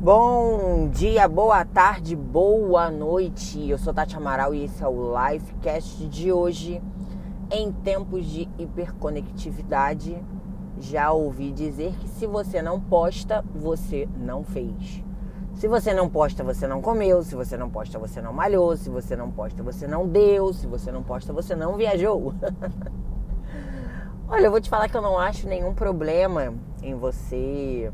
Bom dia, boa tarde, boa noite. Eu sou Tati Amaral e esse é o Lifecast de hoje. Em tempos de hiperconectividade, já ouvi dizer que se você não posta, você não fez. Se você não posta, você não comeu. Se você não posta, você não malhou. Se você não posta, você não deu. Se você não posta, você não viajou. Olha, eu vou te falar que eu não acho nenhum problema em você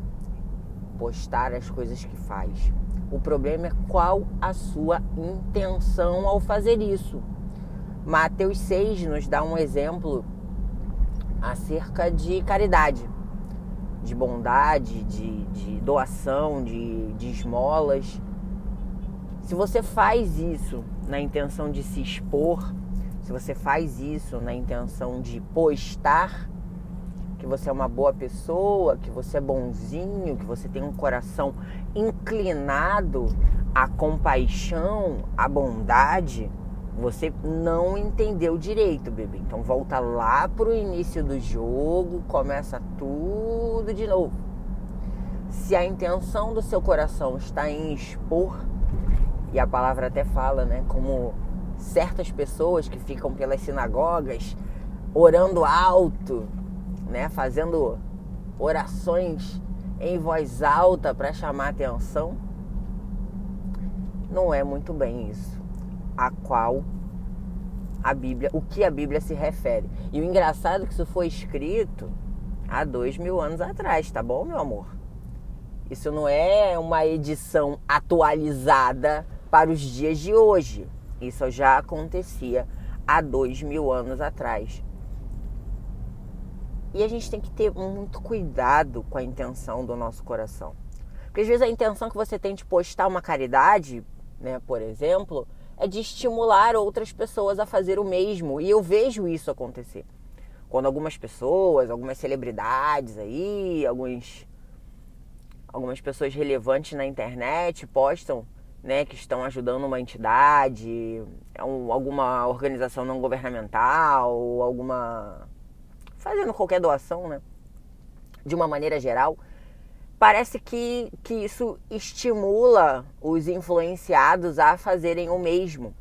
postar as coisas que faz. O problema é qual a sua intenção ao fazer isso. Mateus 6 nos dá um exemplo acerca de caridade, de bondade, de, de doação, de, de esmolas. Se você faz isso na intenção de se expor, se você faz isso na intenção de postar, que você é uma boa pessoa, que você é bonzinho, que você tem um coração inclinado à compaixão, à bondade, você não entendeu direito, bebê. Então volta lá pro início do jogo, começa tudo de novo. Se a intenção do seu coração está em expor, e a palavra até fala, né, como certas pessoas que ficam pelas sinagogas orando alto, né, fazendo orações em voz alta para chamar atenção, não é muito bem isso. A qual a Bíblia, o que a Bíblia se refere. E o engraçado é que isso foi escrito há dois mil anos atrás, tá bom, meu amor? Isso não é uma edição atualizada para os dias de hoje. Isso já acontecia há dois mil anos atrás. E a gente tem que ter muito cuidado com a intenção do nosso coração. Porque às vezes a intenção que você tem de postar uma caridade, né, por exemplo, é de estimular outras pessoas a fazer o mesmo. E eu vejo isso acontecer. Quando algumas pessoas, algumas celebridades aí, alguns, algumas pessoas relevantes na internet postam né, que estão ajudando uma entidade, alguma organização não governamental, alguma fazendo qualquer doação, né? De uma maneira geral, parece que, que isso estimula os influenciados a fazerem o mesmo.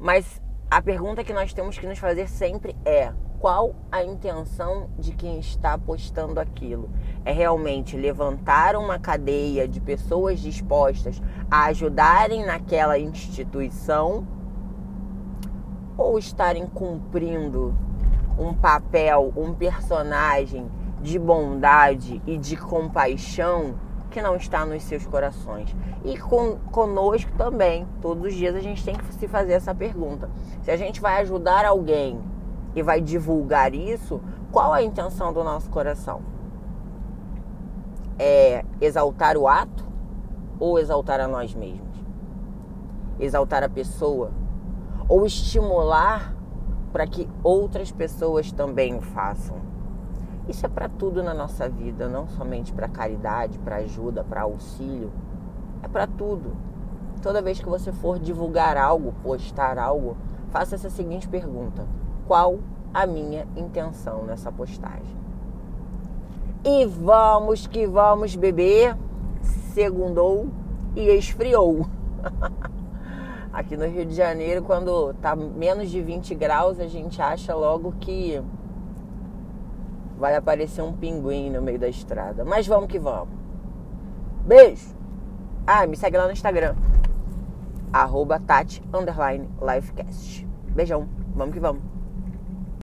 Mas a pergunta que nós temos que nos fazer sempre é: qual a intenção de quem está postando aquilo? É realmente levantar uma cadeia de pessoas dispostas a ajudarem naquela instituição ou estarem cumprindo um papel, um personagem de bondade e de compaixão que não está nos seus corações. E com, conosco também, todos os dias a gente tem que se fazer essa pergunta. Se a gente vai ajudar alguém e vai divulgar isso, qual a intenção do nosso coração? É exaltar o ato ou exaltar a nós mesmos? Exaltar a pessoa? Ou estimular para que outras pessoas também o façam. Isso é para tudo na nossa vida, não somente para caridade, para ajuda, para auxílio. É para tudo. Toda vez que você for divulgar algo, postar algo, faça essa seguinte pergunta: qual a minha intenção nessa postagem? E vamos que vamos beber. Segundou e esfriou. Aqui no Rio de Janeiro, quando tá menos de 20 graus, a gente acha logo que vai aparecer um pinguim no meio da estrada. Mas vamos que vamos. Beijo! Ah, me segue lá no Instagram. Arroba Tati Lifecast. Beijão. Vamos que vamos.